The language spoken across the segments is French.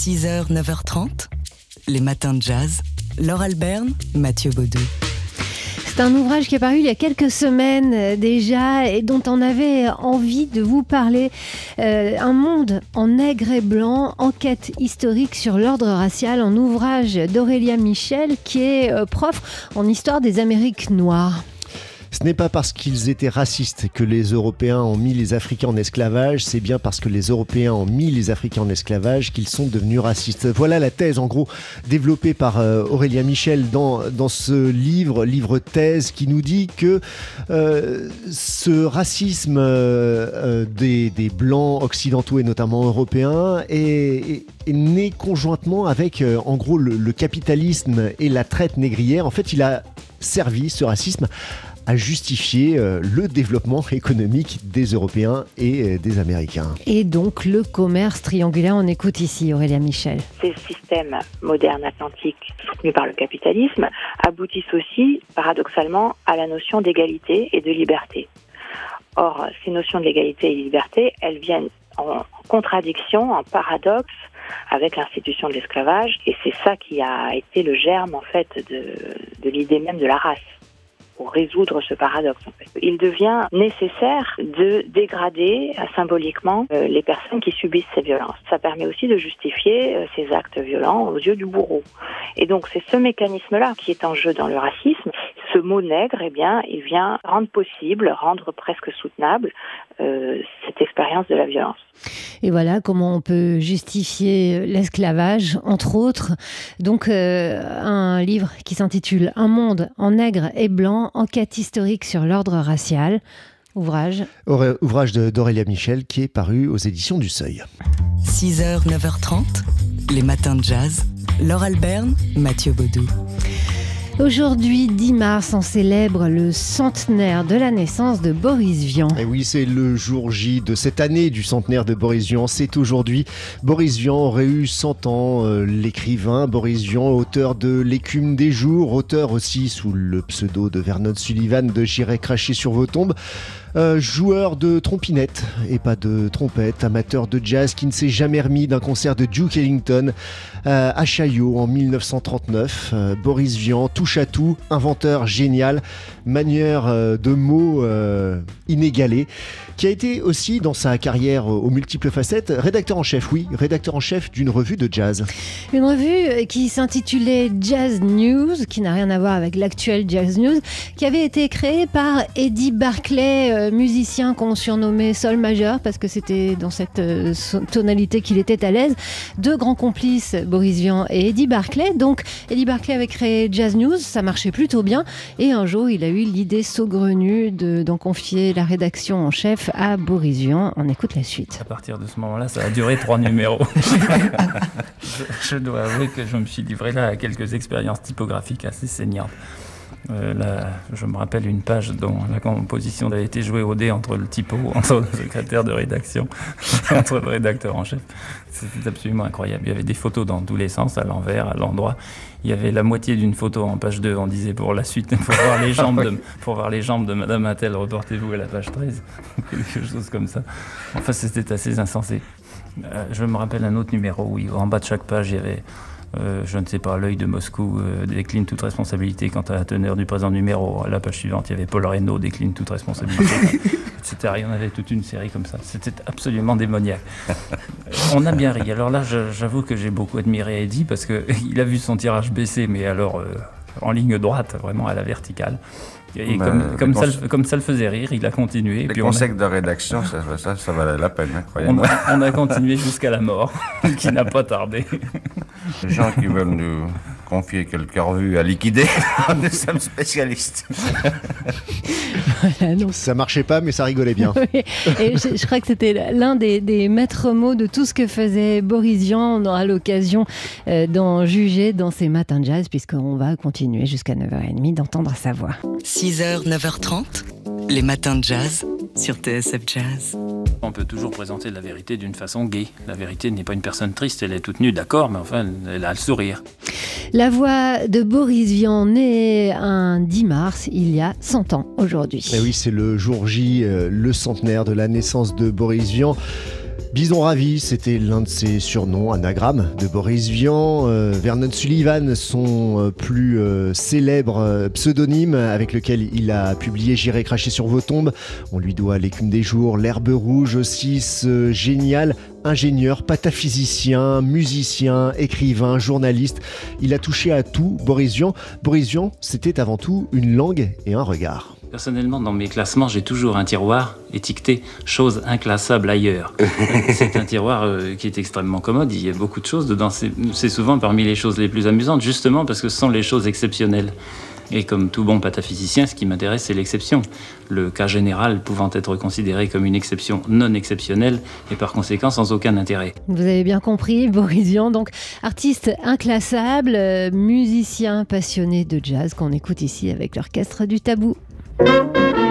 6h, 9h30, les matins de jazz. Laure Alberne, Mathieu Baudou. C'est un ouvrage qui est paru il y a quelques semaines euh, déjà et dont on avait envie de vous parler. Euh, un monde en nègre et blanc, enquête historique sur l'ordre racial, un ouvrage d'Aurélia Michel qui est euh, prof en histoire des Amériques noires. Ce n'est pas parce qu'ils étaient racistes que les Européens ont mis les Africains en esclavage, c'est bien parce que les Européens ont mis les Africains en esclavage qu'ils sont devenus racistes. Voilà la thèse, en gros, développée par euh, Aurélien Michel dans, dans ce livre, livre thèse, qui nous dit que euh, ce racisme euh, des, des, Blancs occidentaux et notamment européens est, est, né conjointement avec, en gros, le capitalisme et la traite négrière. En fait, il a servi, ce racisme, à justifier euh, le développement économique des Européens et euh, des Américains. Et donc le commerce triangulaire, on écoute ici Aurélien Michel. Ces systèmes modernes atlantiques soutenus par le capitalisme aboutissent aussi, paradoxalement, à la notion d'égalité et de liberté. Or, ces notions d'égalité et de liberté, elles viennent en contradiction, en paradoxe avec l'institution de l'esclavage, et c'est ça qui a été le germe en fait de, de l'idée même de la race pour résoudre ce paradoxe. Il devient nécessaire de dégrader euh, symboliquement euh, les personnes qui subissent ces violences. Ça permet aussi de justifier euh, ces actes violents aux yeux du bourreau. Et donc c'est ce mécanisme-là qui est en jeu dans le racisme. Ce mot nègre, eh bien, il vient rendre possible, rendre presque soutenable euh, cette expérience de la violence. Et voilà comment on peut justifier l'esclavage, entre autres. Donc euh, un livre qui s'intitule Un monde en nègre et blanc, enquête historique sur l'ordre racial. Ouvrage. Ouvrage d'Aurélia Michel qui est paru aux éditions du Seuil. 6h, 9h30, les matins de jazz. Laure Alberne, Mathieu Baudou. Aujourd'hui, 10 mars, on célèbre le centenaire de la naissance de Boris Vian. Et oui, c'est le jour J de cette année du centenaire de Boris Vian. C'est aujourd'hui. Boris Vian aurait eu 100 ans. Euh, l'écrivain Boris Vian, auteur de L'écume des jours, auteur aussi sous le pseudo de Vernon Sullivan de J'irai cracher sur vos tombes. Euh, joueur de trompinette et pas de trompette, amateur de jazz qui ne s'est jamais remis d'un concert de Duke Ellington euh, à Chaillot en 1939. Euh, Boris Vian, touche à tout, inventeur génial, manière euh, de mots inégalée, qui a été aussi dans sa carrière aux multiples facettes rédacteur en chef, oui, rédacteur en chef d'une revue de jazz. Une revue qui s'intitulait Jazz News, qui n'a rien à voir avec l'actuel Jazz News, qui avait été créée par Eddie Barclay euh, musicien qu'on surnommait Sol majeur parce que c'était dans cette euh, tonalité qu'il était à l'aise. Deux grands complices, Boris Vian et Eddie Barclay. Donc Eddie Barclay avait créé Jazz News, ça marchait plutôt bien. Et un jour, il a eu l'idée saugrenue d'en confier la rédaction en chef à Boris Vian. On écoute la suite. À partir de ce moment-là, ça a duré trois numéros. je, je dois avouer que je me suis livré là à quelques expériences typographiques assez saignantes. Euh, je me rappelle une page dont la composition a été jouée au dé entre le typo, entre le secrétaire de rédaction, entre le rédacteur en chef. C'était absolument incroyable. Il y avait des photos dans tous les sens, à l'envers, à l'endroit. Il y avait la moitié d'une photo en page 2. On disait pour la suite, pour voir les jambes de, pour voir Madame Attel, reportez-vous à la page 13. Quelque chose comme ça. Enfin, c'était assez insensé. Euh, je me rappelle un autre numéro où, en bas de chaque page, il y avait euh, je ne sais pas, l'œil de Moscou euh, décline toute responsabilité quant à la teneur du présent numéro. À la page suivante, il y avait Paul Reynaud décline toute responsabilité, etc. Il y en avait toute une série comme ça. C'était absolument démoniaque. Euh, on a bien ri. Alors là, j'avoue que j'ai beaucoup admiré Eddie parce qu'il a vu son tirage baisser, mais alors euh, en ligne droite, vraiment à la verticale. Et Ben, comme, ça, le- comme ça le faisait rire, il a continué. Les puis on a- conseils de rédaction, ça, ça, ça valait la peine, hein, on, croyez-moi. on a continué jusqu'à la mort, qui n'a pas tardé. Les gens qui veulent nous confier quelques revues à liquider, nous sommes spécialistes. Voilà, donc, Ça marchait pas, mais ça rigolait bien. Oui, et je, je crois que c'était l'un des, des maîtres mots de tout ce que faisait Boris Vian. On aura l'occasion euh, d'en juger dans ces matins de jazz, puisqu'on va continuer jusqu'à 9h30 d'entendre sa voix. 6h, 9h30, les matins de jazz sur TSF Jazz. On peut toujours présenter la vérité d'une façon gaie. La vérité n'est pas une personne triste, elle est toute nue, d'accord, mais enfin, elle a le sourire. La voix de Boris Vian, né un 10 mars, il y a 100 ans aujourd'hui. Et oui, c'est le jour J, euh, le centenaire de la naissance de Boris Vian. Bison Ravi, c'était l'un de ses surnoms, anagramme de Boris Vian. Euh, Vernon Sullivan, son euh, plus euh, célèbre pseudonyme avec lequel il a publié J'irai cracher sur vos tombes. On lui doit L'écume des jours, L'herbe rouge aussi, ce génial ingénieur, pataphysicien, musicien, écrivain, journaliste. Il a touché à tout, Boris Vian. Boris Vian, c'était avant tout une langue et un regard. Personnellement, dans mes classements, j'ai toujours un tiroir étiqueté choses inclassables ailleurs. c'est un tiroir euh, qui est extrêmement commode, il y a beaucoup de choses dedans. C'est souvent parmi les choses les plus amusantes, justement parce que ce sont les choses exceptionnelles. Et comme tout bon pataphysicien, ce qui m'intéresse, c'est l'exception. Le cas général pouvant être considéré comme une exception non exceptionnelle et par conséquent sans aucun intérêt. Vous avez bien compris, Borisian, donc artiste inclassable, euh, musicien passionné de jazz qu'on écoute ici avec l'orchestre du Tabou. Música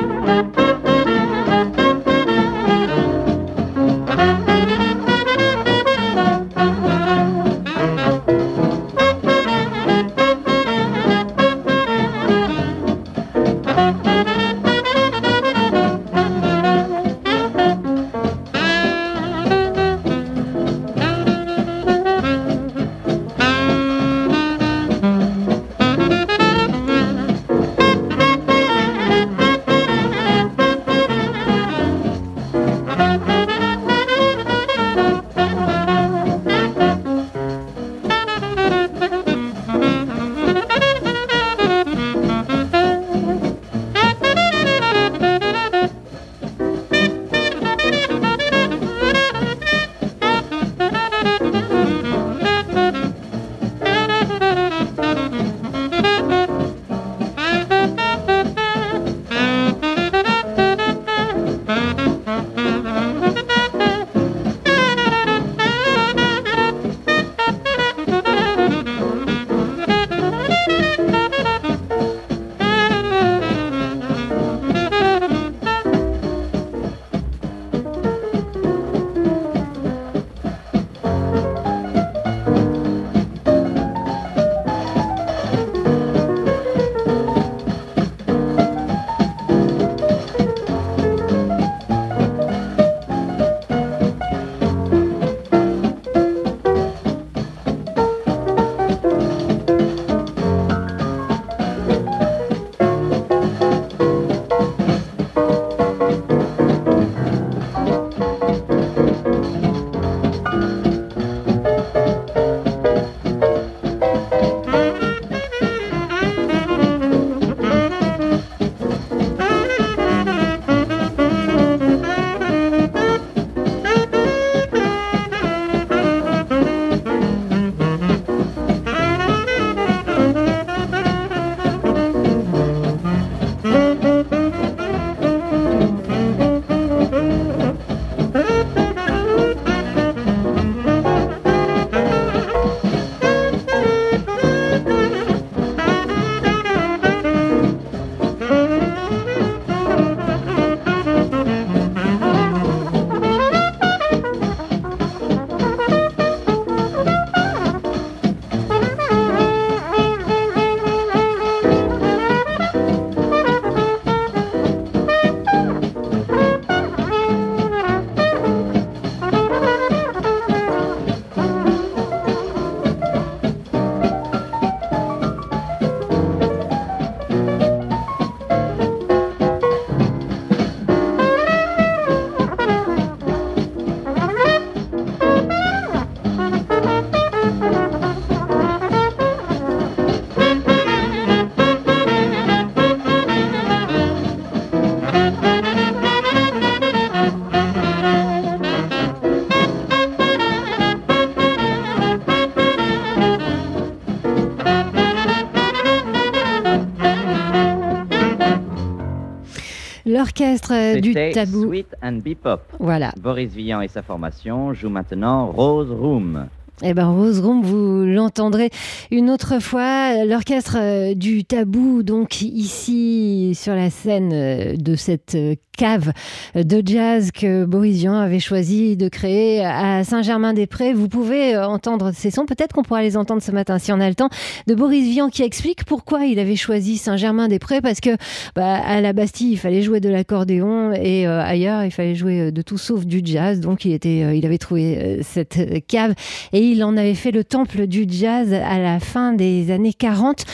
L'orchestre du tabou. Sweet and Bebop. Voilà. Boris Vian et sa formation jouent maintenant Rose Room. Eh ben, Rose vous l'entendrez une autre fois. L'orchestre euh, du Tabou, donc ici sur la scène euh, de cette euh, cave de jazz que Boris Vian avait choisi de créer à Saint-Germain-des-Prés. Vous pouvez entendre ces sons, peut-être qu'on pourra les entendre ce matin si on a le temps, de Boris Vian qui explique pourquoi il avait choisi Saint-Germain-des-Prés, parce que bah, à la Bastille, il fallait jouer de l'accordéon et ailleurs, il fallait jouer de tout sauf du jazz. Donc, il, était, il avait trouvé cette cave et il en avait fait le temple du jazz à la fin des années 40.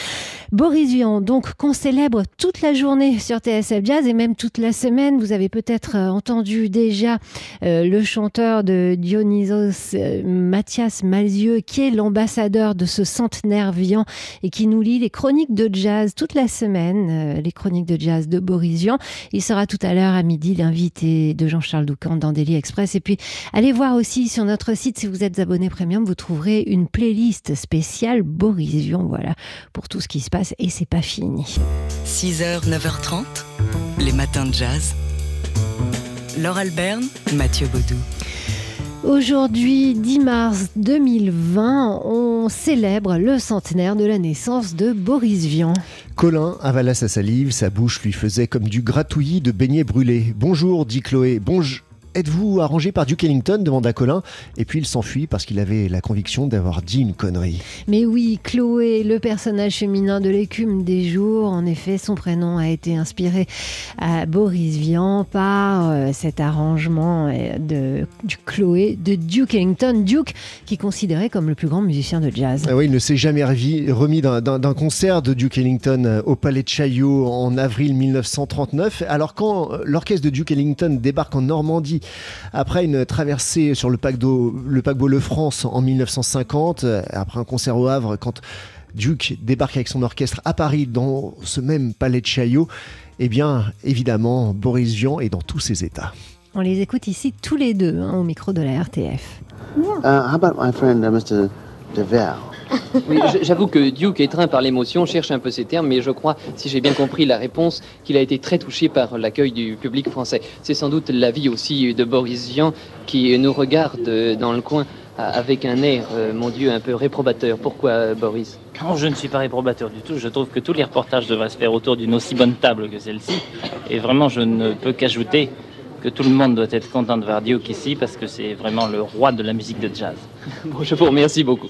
Boris Vian, donc qu'on célèbre toute la journée sur TSF Jazz et même toute la semaine. Vous avez peut-être euh, entendu déjà euh, le chanteur de Dionysos, euh, Mathias Malzieux, qui est l'ambassadeur de ce centenaire Vian et qui nous lit les chroniques de jazz toute la semaine, les chroniques de jazz de Boris Vian. Il sera tout à l'heure à midi l'invité de Jean-Charles Doucan dans Daily Express. Et puis, allez voir aussi sur notre site, si vous êtes abonné premium, vous trouverez une playlist spéciale Boris Vian, voilà, pour tout ce qui se passe et c'est pas fini. 6h, 9h30, les matins de jazz. Laure Alberne, Mathieu Baudou. Aujourd'hui, 10 mars 2020, on célèbre le centenaire de la naissance de Boris Vian. Colin avala sa salive, sa bouche lui faisait comme du gratouillis de beignets brûlés. Bonjour, dit Chloé. Bonjour. Êtes-vous arrangé par Duke Ellington demanda Colin. Et puis il s'enfuit parce qu'il avait la conviction d'avoir dit une connerie. Mais oui, Chloé, le personnage féminin de l'écume des jours, en effet, son prénom a été inspiré à Boris Vian par euh, cet arrangement euh, de, du Chloé de Duke Ellington. Duke, qui est considéré comme le plus grand musicien de jazz. Ah oui, il ne s'est jamais remis d'un concert de Duke Ellington euh, au Palais de Chaillot en avril 1939. Alors quand l'orchestre de Duke Ellington débarque en Normandie après une traversée sur le paquebot le, paquebot le France en 1950, après un concert au Havre, quand Duke débarque avec son orchestre à Paris dans ce même palais de Chaillot, eh bien, évidemment, Boris Vian est dans tous ses états. On les écoute ici tous les deux hein, au micro de la RTF. Uh, how about my friend uh, Mr. oui, j'avoue que Duke, étreint par l'émotion, cherche un peu ses termes, mais je crois, si j'ai bien compris la réponse, qu'il a été très touché par l'accueil du public français. C'est sans doute l'avis aussi de Boris Vian qui nous regarde dans le coin avec un air, euh, mon Dieu, un peu réprobateur. Pourquoi, Boris? Non, je ne suis pas réprobateur du tout. Je trouve que tous les reportages devraient se faire autour d'une aussi bonne table que celle-ci. Et vraiment, je ne peux qu'ajouter que tout le monde doit être content de voir Duke ici parce que c'est vraiment le roi de la musique de jazz. Bon, je vous remercie beaucoup.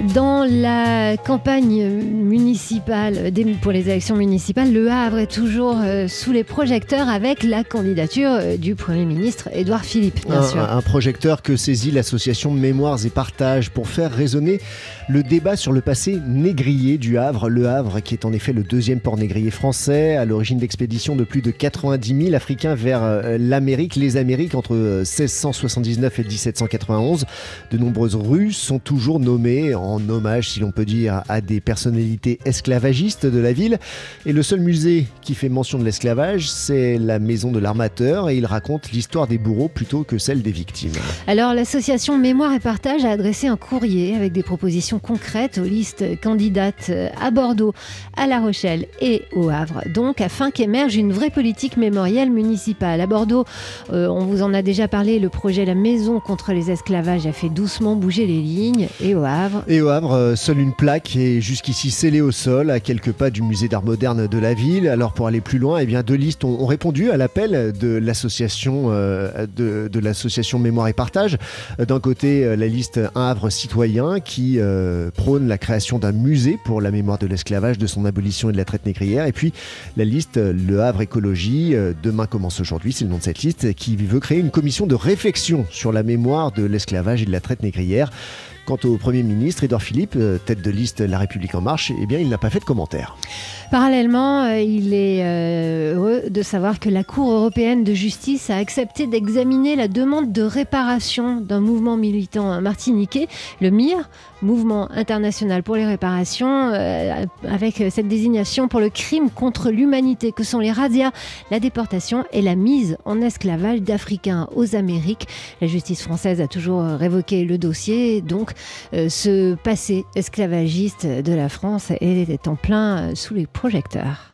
Dans la campagne municipale, pour les élections municipales, Le Havre est toujours euh, sous les projecteurs avec la candidature euh, du Premier ministre Édouard Philippe, bien un, sûr. Un projecteur que saisit l'association Mémoires et Partage pour faire résonner le débat sur le passé négrier du Havre. Le Havre, qui est en effet le deuxième port négrier français, à l'origine d'expéditions de plus de 90 000 Africains vers euh, l'Amérique, les Amériques, entre 1679 et 1791. De nombreuses rues sont toujours nommées en en hommage, si l'on peut dire, à des personnalités esclavagistes de la ville. Et le seul musée qui fait mention de l'esclavage, c'est la maison de l'armateur et il raconte l'histoire des bourreaux plutôt que celle des victimes. Alors l'association Mémoire et Partage a adressé un courrier avec des propositions concrètes aux listes candidates à Bordeaux, à La Rochelle et au Havre, donc afin qu'émerge une vraie politique mémorielle municipale. À Bordeaux, euh, on vous en a déjà parlé, le projet La Maison contre les esclavages a fait doucement bouger les lignes et au Havre. Au Havre, euh, seule une plaque est jusqu'ici scellée au sol, à quelques pas du musée d'art moderne de la ville. Alors pour aller plus loin, eh bien deux listes ont, répondu à l'appel de l'association euh, de, l'association Mémoire et Partage. D'un côté, euh, la liste Un Havre citoyen qui prône la création d'un musée pour la mémoire de l'esclavage, de son abolition et de la traite négrière. Et puis la liste Le Havre écologie, demain commence aujourd'hui, c'est le nom de cette liste, qui veut créer une commission de réflexion sur la mémoire de l'esclavage et de la traite négrière. Quant au Premier ministre, Édouard Philippe, euh, tête de liste La République En Marche, eh bien, il n'a pas fait de commentaire. Parallèlement, euh, il est euh, heureux de savoir que la Cour européenne de justice a accepté d'examiner la demande de réparation d'un mouvement militant martiniquais, le MIR, Mouvement international pour les réparations, avec cette désignation pour le crime contre l'humanité que sont les razzias, la déportation et la mise en esclavage d'Africains aux Amériques. La justice française a toujours révoqué le dossier, ce passé esclavagiste de la France est en plein euh, sous les projecteurs.